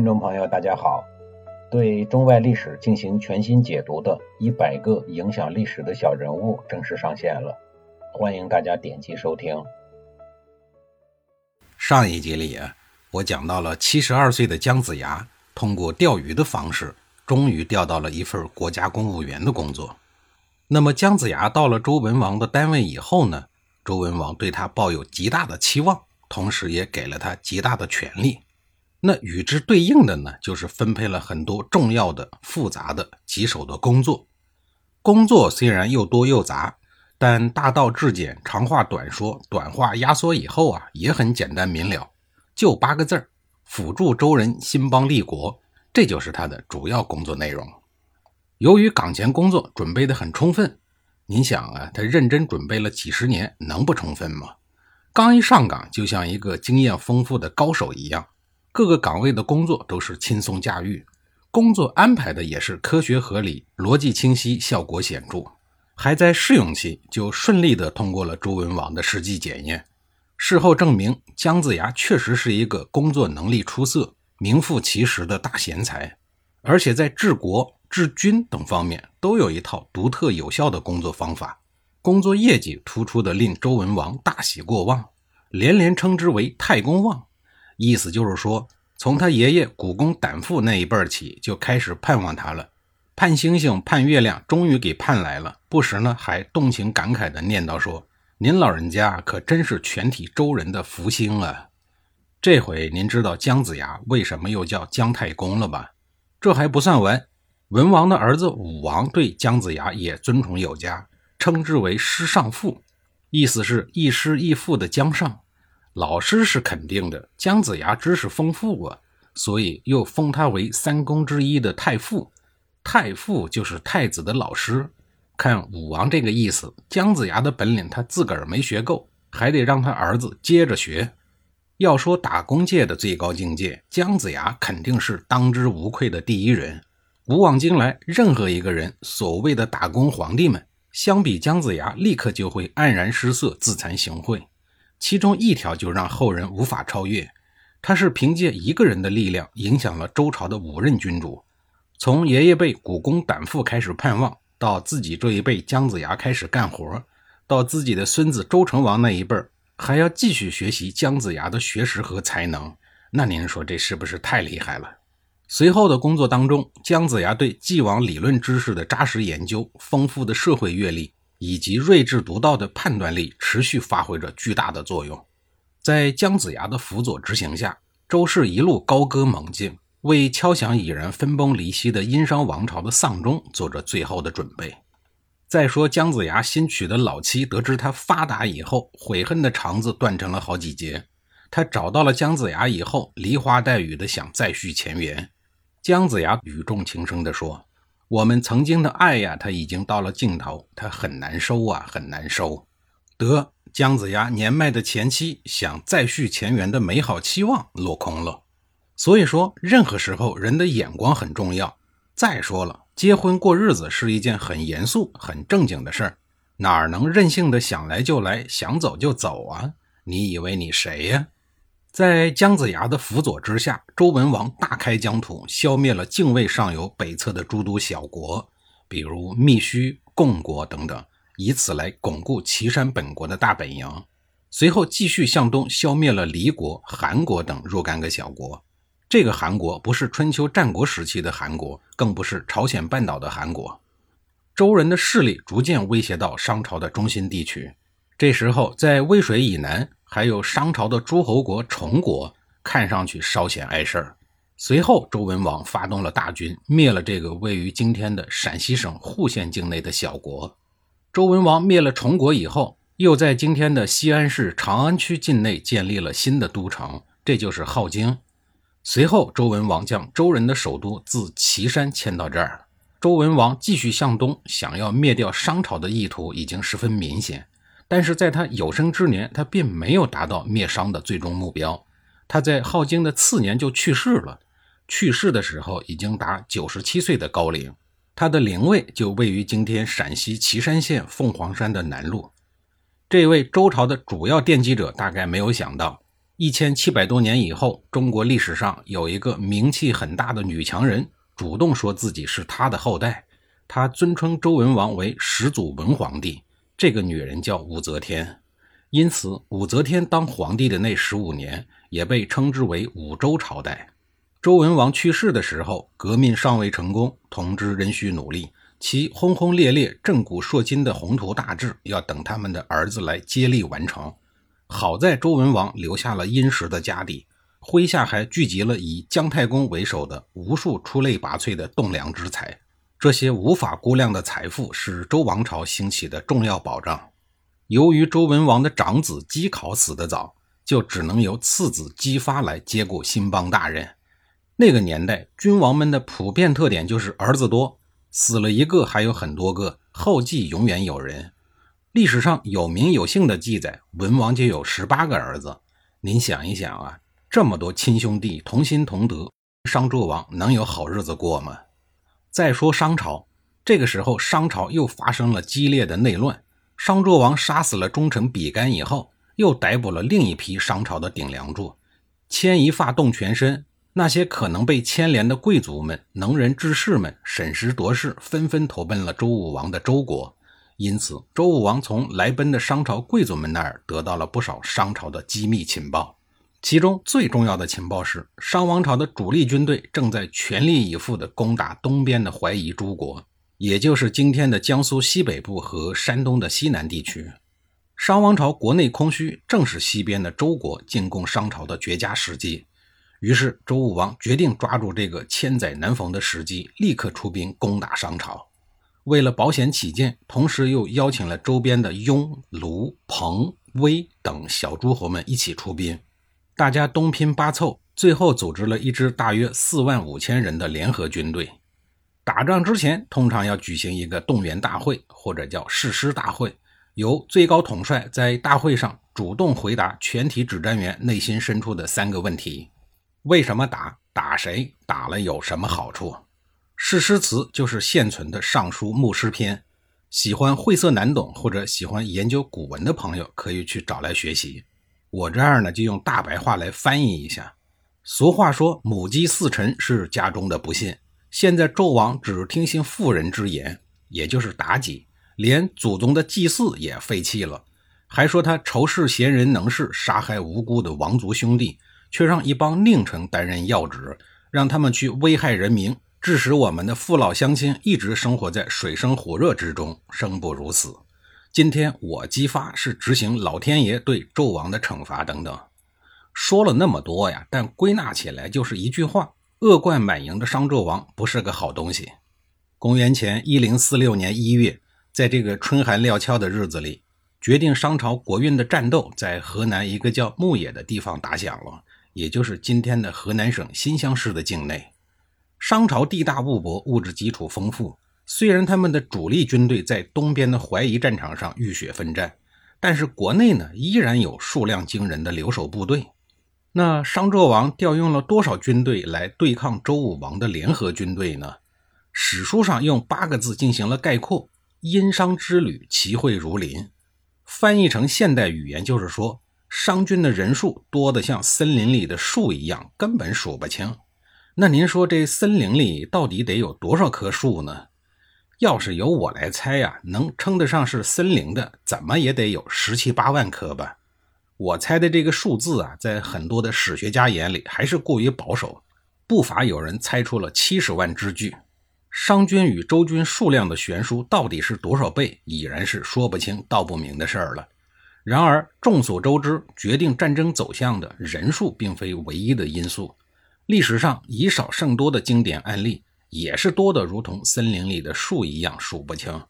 听众朋友，大家好。对中外历史进行全新解读的《一百个影响历史的小人物》正式上线了，欢迎大家点击收听。上一集里，我讲到了七十二岁的姜子牙通过钓鱼的方式，终于调到了一份国家公务员的工作。那么姜子牙到了周文王的单位以后呢，周文王对他抱有极大的期望，同时也给了他极大的权力。那与之对应的呢，就是分配了很多重要的、复杂的、棘手的工作。工作虽然又多又杂，但大道至简，长话短说，短话压缩以后啊，也很简单明了，就八个字儿：辅助周人兴邦立国。这就是他的主要工作内容。由于岗前工作准备的很充分，您想啊，他认真准备了几十年，能不充分吗？刚一上岗，就像一个经验丰富的高手一样。各个岗位的工作都是轻松驾驭，工作安排的也是科学合理、逻辑清晰、效果显著，还在试用期就顺利地通过了周文王的实际检验。事后证明，姜子牙确实是一个工作能力出色、名副其实的大贤才，而且在治国、治军等方面都有一套独特有效的工作方法，工作业绩突出的令周文王大喜过望，连连称之为太公望。意思就是说，从他爷爷古公胆父那一辈起，就开始盼望他了，盼星星盼月亮，终于给盼来了。不时呢，还动情感慨地念叨说：“您老人家可真是全体周人的福星啊！”这回您知道姜子牙为什么又叫姜太公了吧？这还不算完，文王的儿子武王对姜子牙也尊崇有加，称之为师上父，意思是亦师亦父的姜尚。老师是肯定的，姜子牙知识丰富啊，所以又封他为三公之一的太傅。太傅就是太子的老师。看武王这个意思，姜子牙的本领他自个儿没学够，还得让他儿子接着学。要说打工界的最高境界，姜子牙肯定是当之无愧的第一人。古往今来，任何一个人，所谓的打工皇帝们，相比姜子牙，立刻就会黯然失色，自惭形秽。其中一条就让后人无法超越，他是凭借一个人的力量影响了周朝的五任君主，从爷爷辈古公胆父开始盼望，到自己这一辈姜子牙开始干活，到自己的孙子周成王那一辈还要继续学习姜子牙的学识和才能，那您说这是不是太厉害了？随后的工作当中，姜子牙对既往理论知识的扎实研究，丰富的社会阅历。以及睿智独到的判断力持续发挥着巨大的作用，在姜子牙的辅佐执行下，周氏一路高歌猛进，为敲响已然分崩离析的殷商王朝的丧钟做着最后的准备。再说姜子牙新娶的老妻，得知他发达以后，悔恨的肠子断成了好几节。他找到了姜子牙以后，梨花带雨的想再续前缘。姜子牙语重情深地说。我们曾经的爱呀，它已经到了尽头，它很难收啊，很难收。得，姜子牙年迈的前妻想再续前缘的美好期望落空了。所以说，任何时候人的眼光很重要。再说了，结婚过日子是一件很严肃、很正经的事儿，哪儿能任性的想来就来，想走就走啊？你以为你谁呀？在姜子牙的辅佐之下，周文王大开疆土，消灭了泾渭上游北侧的诸多小国，比如密须、贡国等等，以此来巩固岐山本国的大本营。随后继续向东，消灭了黎国、韩国等若干个小国。这个韩国不是春秋战国时期的韩国，更不是朝鲜半岛的韩国。周人的势力逐渐威胁到商朝的中心地区。这时候，在渭水以南。还有商朝的诸侯国崇国，看上去稍显碍事儿。随后，周文王发动了大军，灭了这个位于今天的陕西省户县境内的小国。周文王灭了崇国以后，又在今天的西安市长安区境内建立了新的都城，这就是镐京。随后，周文王将周人的首都自岐山迁到这儿。周文王继续向东，想要灭掉商朝的意图已经十分明显。但是在他有生之年，他并没有达到灭商的最终目标。他在镐京的次年就去世了，去世的时候已经达九十七岁的高龄。他的灵位就位于今天陕西岐山县凤凰山的南麓。这位周朝的主要奠基者大概没有想到，一千七百多年以后，中国历史上有一个名气很大的女强人，主动说自己是他的后代。她尊称周文王为始祖文皇帝。这个女人叫武则天，因此武则天当皇帝的那十五年，也被称之为武周朝代。周文王去世的时候，革命尚未成功，同志仍需努力。其轰轰烈烈、震古烁今的宏图大志，要等他们的儿子来接力完成。好在周文王留下了殷实的家底，麾下还聚集了以姜太公为首的无数出类拔萃的栋梁之才。这些无法估量的财富是周王朝兴起的重要保障。由于周文王的长子姬考死得早，就只能由次子姬发来接过兴邦大任。那个年代，君王们的普遍特点就是儿子多，死了一个还有很多个，后继永远有人。历史上有名有姓的记载，文王就有十八个儿子。您想一想啊，这么多亲兄弟同心同德，商纣王能有好日子过吗？再说商朝，这个时候商朝又发生了激烈的内乱。商纣王杀死了忠臣比干以后，又逮捕了另一批商朝的顶梁柱，牵一发动全身。那些可能被牵连的贵族们、能人志士们，审时度势，纷纷投奔了周武王的周国。因此，周武王从来奔的商朝贵族们那儿得到了不少商朝的机密情报。其中最重要的情报是，商王朝的主力军队正在全力以赴地攻打东边的怀疑诸国，也就是今天的江苏西北部和山东的西南地区。商王朝国内空虚，正是西边的周国进攻商朝的绝佳时机。于是，周武王决定抓住这个千载难逢的时机，立刻出兵攻打商朝。为了保险起见，同时又邀请了周边的雍、卢、彭、威等小诸侯们一起出兵，大家东拼八凑，最后组织了一支大约四万五千人的联合军队。打仗之前，通常要举行一个动员大会，或者叫誓师大会，由最高统帅在大会上主动回答全体指战员内心深处的三个问题：为什么打？打谁？打了有什么好处？誓师词就是现存的《尚书·牧师篇》，喜欢晦涩难懂或者喜欢研究古文的朋友可以去找来学习。我这儿呢就用大白话来翻译一下。俗话说“母鸡四臣是家中的不幸”，现在纣王只听信妇人之言，也就是妲己，连祖宗的祭祀也废弃了，还说他仇视贤人能士，杀害无辜的王族兄弟，却让一帮佞臣担任要职，让他们去危害人民。致使我们的父老乡亲一直生活在水深火热之中，生不如死。今天我姬发是执行老天爷对纣王的惩罚等等。说了那么多呀，但归纳起来就是一句话：恶贯满盈的商纣王不是个好东西。公元前一零四六年一月，在这个春寒料峭的日子里，决定商朝国运的战斗在河南一个叫牧野的地方打响了，也就是今天的河南省新乡市的境内。商朝地大物博，物质基础丰富。虽然他们的主力军队在东边的淮夷战场上浴血奋战，但是国内呢依然有数量惊人的留守部队。那商纣王调用了多少军队来对抗周武王的联合军队呢？史书上用八个字进行了概括：殷商之旅，其会如林。翻译成现代语言就是说，商军的人数多得像森林里的树一样，根本数不清。那您说这森林里到底得有多少棵树呢？要是由我来猜呀，能称得上是森林的，怎么也得有十七八万棵吧。我猜的这个数字啊，在很多的史学家眼里还是过于保守，不乏有人猜出了七十万之巨。商军与周军数量的悬殊到底是多少倍，已然是说不清道不明的事儿了。然而众所周知，决定战争走向的人数并非唯一的因素。历史上以少胜多的经典案例也是多得如同森林里的树一样数不清。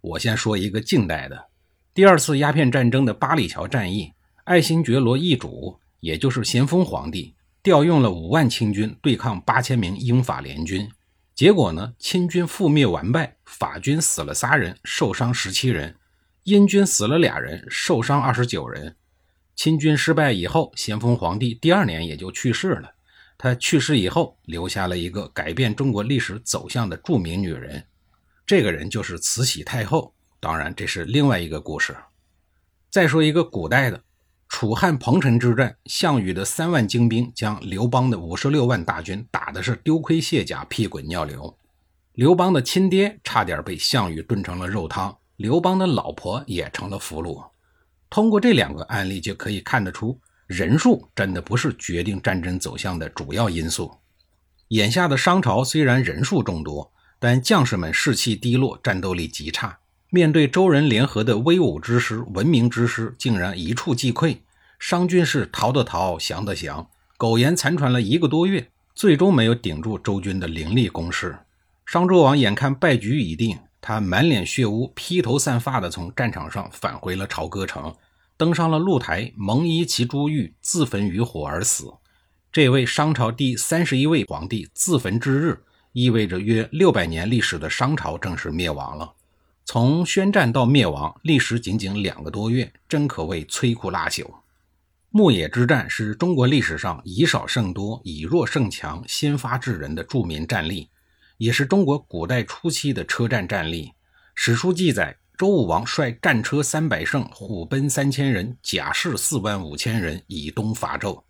我先说一个近代的，第二次鸦片战争的八里桥战役，爱新觉罗一主，也就是咸丰皇帝，调用了五万清军对抗八千名英法联军，结果呢，清军覆灭完败，法军死了仨人，受伤十七人，英军死了俩人，受伤二十九人。清军失败以后，咸丰皇帝第二年也就去世了。他去世以后，留下了一个改变中国历史走向的著名女人，这个人就是慈禧太后。当然，这是另外一个故事。再说一个古代的，楚汉彭城之战，项羽的三万精兵将刘邦的五十六万大军打的是丢盔卸甲、屁滚尿流。刘邦的亲爹差点被项羽炖成了肉汤，刘邦的老婆也成了俘虏。通过这两个案例就可以看得出，人数真的不是决定战争走向的主要因素。眼下的商朝虽然人数众多，但将士们士气低落，战斗力极差。面对周人联合的威武之师、文明之师，竟然一触即溃。商军是逃的逃，降的降，苟延残喘了一个多月，最终没有顶住周军的凌厉攻势。商纣王眼看败局已定，他满脸血污，披头散发地从战场上返回了朝歌城，登上了露台，蒙衣其珠玉，自焚于火而死。这位商朝第三十一位皇帝自焚之日，意味着约六百年历史的商朝正式灭亡了。从宣战到灭亡，历时仅仅两个多月，真可谓摧枯拉朽。牧野之战是中国历史上以少胜多、以弱胜强、先发制人的著名战例，也是中国古代初期的车战战例。史书记载，周武王率战车三百乘、虎贲三千人、甲士四万五千人以东伐纣。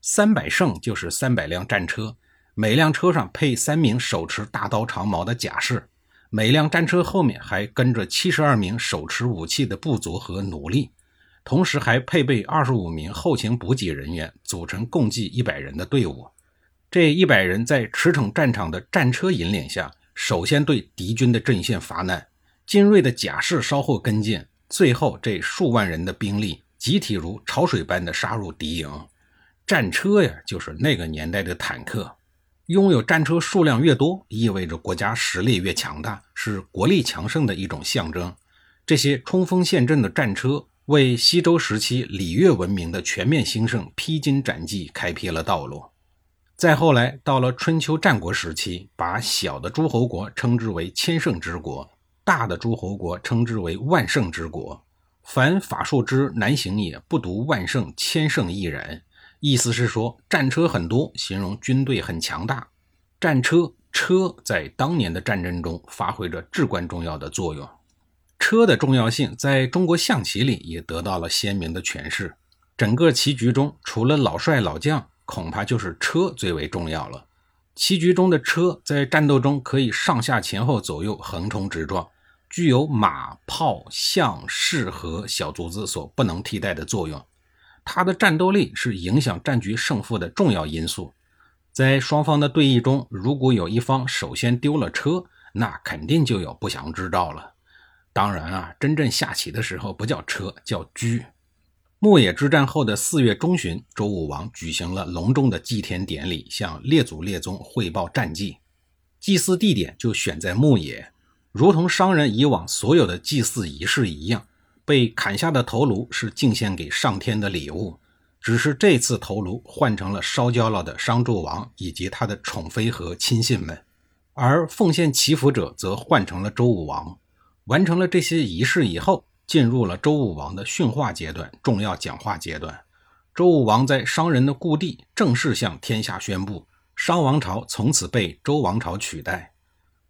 三百乘就是三百辆战车，每辆车上配三名手持大刀长矛的甲士。每辆战车后面还跟着七十二名手持武器的部族和奴隶，同时还配备二十五名后勤补给人员，组成共计一百人的队伍。这一百人在驰骋战场的战车引领下，首先对敌军的阵线发难，精锐的甲士稍后跟进，最后这数万人的兵力集体如潮水般的杀入敌营。战车呀，就是那个年代的坦克。拥有战车数量越多，意味着国家实力越强大，是国力强盛的一种象征。这些冲锋陷阵的战车，为西周时期礼乐文明的全面兴盛披荆斩棘开辟了道路。再后来，到了春秋战国时期，把小的诸侯国称之为千乘之国，大的诸侯国称之为万乘之国。凡法术之难行也，不独万乘、千乘亦然。意思是说，战车很多，形容军队很强大。战车车在当年的战争中发挥着至关重要的作用。车的重要性在中国象棋里也得到了鲜明的诠释。整个棋局中，除了老帅老将，恐怕就是车最为重要了。棋局中的车在战斗中可以上下前后左右横冲直撞，具有马、炮、象、士和小卒子所不能替代的作用。它的战斗力是影响战局胜负的重要因素。在双方的对弈中，如果有一方首先丢了车，那肯定就有不祥之兆了。当然啊，真正下棋的时候不叫车，叫车。牧野之战后的四月中旬，周武王举行了隆重的祭天典礼，向列祖列宗汇报战绩。祭祀地点就选在牧野，如同商人以往所有的祭祀仪式一样。被砍下的头颅是敬献给上天的礼物，只是这次头颅换成了烧焦了的商纣王以及他的宠妃和亲信们，而奉献祈福者则换成了周武王。完成了这些仪式以后，进入了周武王的训话阶段、重要讲话阶段。周武王在商人的故地正式向天下宣布，商王朝从此被周王朝取代。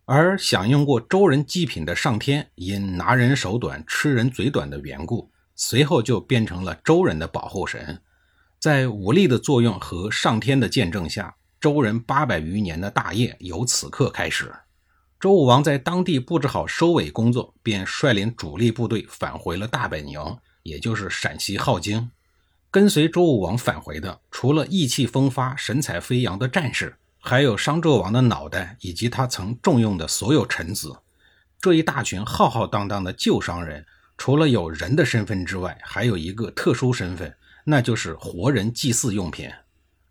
而享用过周人祭品的上天，因拿人手短、吃人嘴短的缘故，随后就变成了周人的保护神。在武力的作用和上天的见证下，周人八百余年的大业由此刻开始。周武王在当地布置好收尾工作，便率领主力部队返回了大本营，也就是陕西镐京。跟随周武王返回的，除了意气风发、神采飞扬的战士。还有商纣王的脑袋，以及他曾重用的所有臣子，这一大群浩浩荡荡的旧商人，除了有人的身份之外，还有一个特殊身份，那就是活人祭祀用品。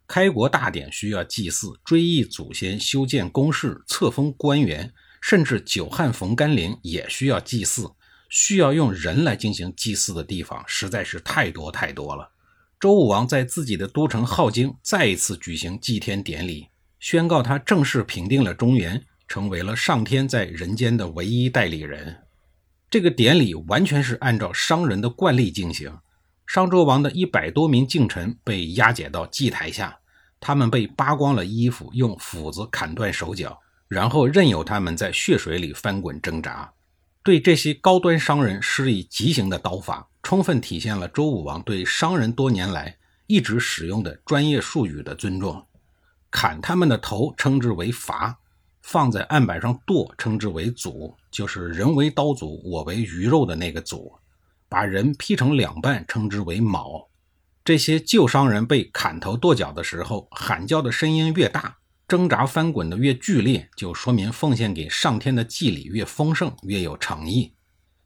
开国大典需要祭祀，追忆祖先，修建宫室，册封官员，甚至久旱逢甘霖也需要祭祀。需要用人来进行祭祀的地方实在是太多太多了。周武王在自己的都城镐京再一次举行祭天典礼。宣告他正式平定了中原，成为了上天在人间的唯一代理人。这个典礼完全是按照商人的惯例进行。商纣王的一百多名近臣被押解到祭台下，他们被扒光了衣服，用斧子砍断手脚，然后任由他们在血水里翻滚挣扎。对这些高端商人施以极刑的刀法，充分体现了周武王对商人多年来一直使用的专业术语的尊重。砍他们的头称之为伐，放在案板上剁称之为俎，就是人为刀俎，我为鱼肉的那个俎。把人劈成两半称之为卯。这些旧商人被砍头剁脚的时候，喊叫的声音越大，挣扎翻滚的越剧烈，就说明奉献给上天的祭礼越丰盛，越有诚意。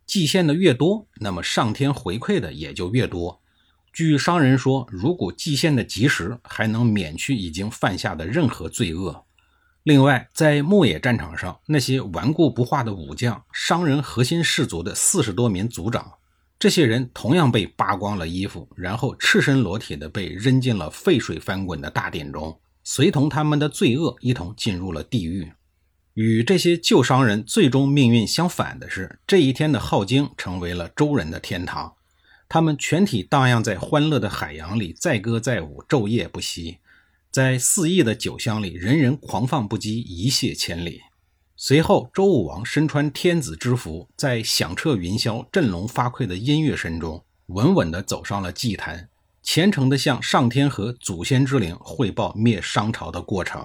祭献的越多，那么上天回馈的也就越多。据商人说，如果祭献的及时，还能免去已经犯下的任何罪恶。另外，在牧野战场上，那些顽固不化的武将，商人核心氏族的四十多名族长。这些人同样被扒光了衣服，然后赤身裸体的被扔进了沸水翻滚的大鼎中，随同他们的罪恶一同进入了地狱。与这些旧商人最终命运相反的是，这一天的镐京成为了周人的天堂。他们全体荡漾在欢乐的海洋里，载歌载舞，昼夜不息，在肆意的酒香里，人人狂放不羁，一泻千里。随后，周武王身穿天子之服，在响彻云霄、振聋发聩的音乐声中，稳稳地走上了祭坛，虔诚地向上天和祖先之灵汇报灭商朝的过程。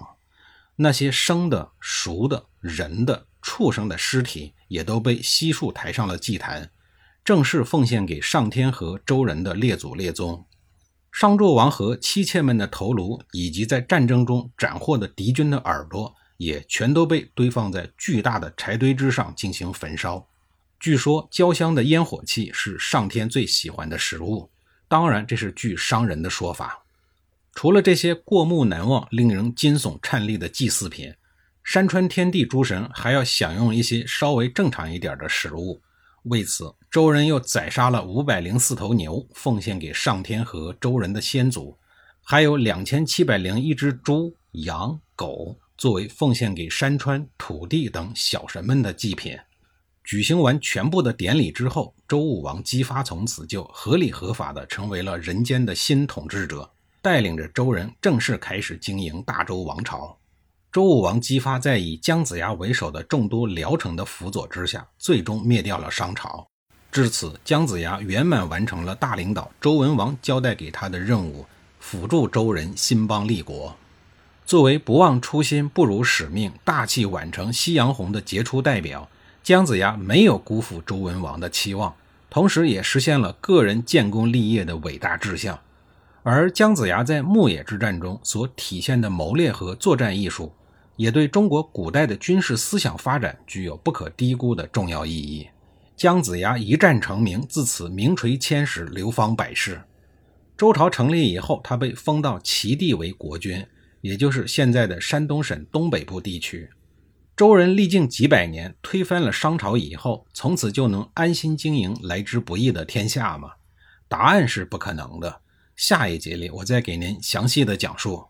那些生的、熟的、人的、畜生的尸体，也都被悉数抬上了祭坛，正式奉献给上天和周人的列祖列宗。商纣王和妻妾们的头颅，以及在战争中斩获的敌军的耳朵。也全都被堆放在巨大的柴堆之上进行焚烧。据说焦香的烟火气是上天最喜欢的食物，当然这是据商人的说法。除了这些过目难忘、令人惊悚颤栗的祭祀品，山川天地诸神还要享用一些稍微正常一点的食物。为此，周人又宰杀了五百零四头牛，奉献给上天和周人的先祖，还有两千七百零一只猪、羊、狗。作为奉献给山川、土地等小神们的祭品，举行完全部的典礼之后，周武王姬发从此就合理合法的成为了人间的新统治者，带领着周人正式开始经营大周王朝。周武王姬发在以姜子牙为首的众多僚臣的辅佐之下，最终灭掉了商朝。至此，姜子牙圆满完成了大领导周文王交代给他的任务，辅助周人兴邦立国。作为不忘初心、不辱使命、大器晚成夕阳红的杰出代表，姜子牙没有辜负周文王的期望，同时也实现了个人建功立业的伟大志向。而姜子牙在牧野之战中所体现的谋略和作战艺术，也对中国古代的军事思想发展具有不可低估的重要意义。姜子牙一战成名，自此名垂千史，流芳百世。周朝成立以后，他被封到齐地为国君。也就是现在的山东省东北部地区，周人历经几百年推翻了商朝以后，从此就能安心经营来之不易的天下吗？答案是不可能的。下一节里我再给您详细的讲述。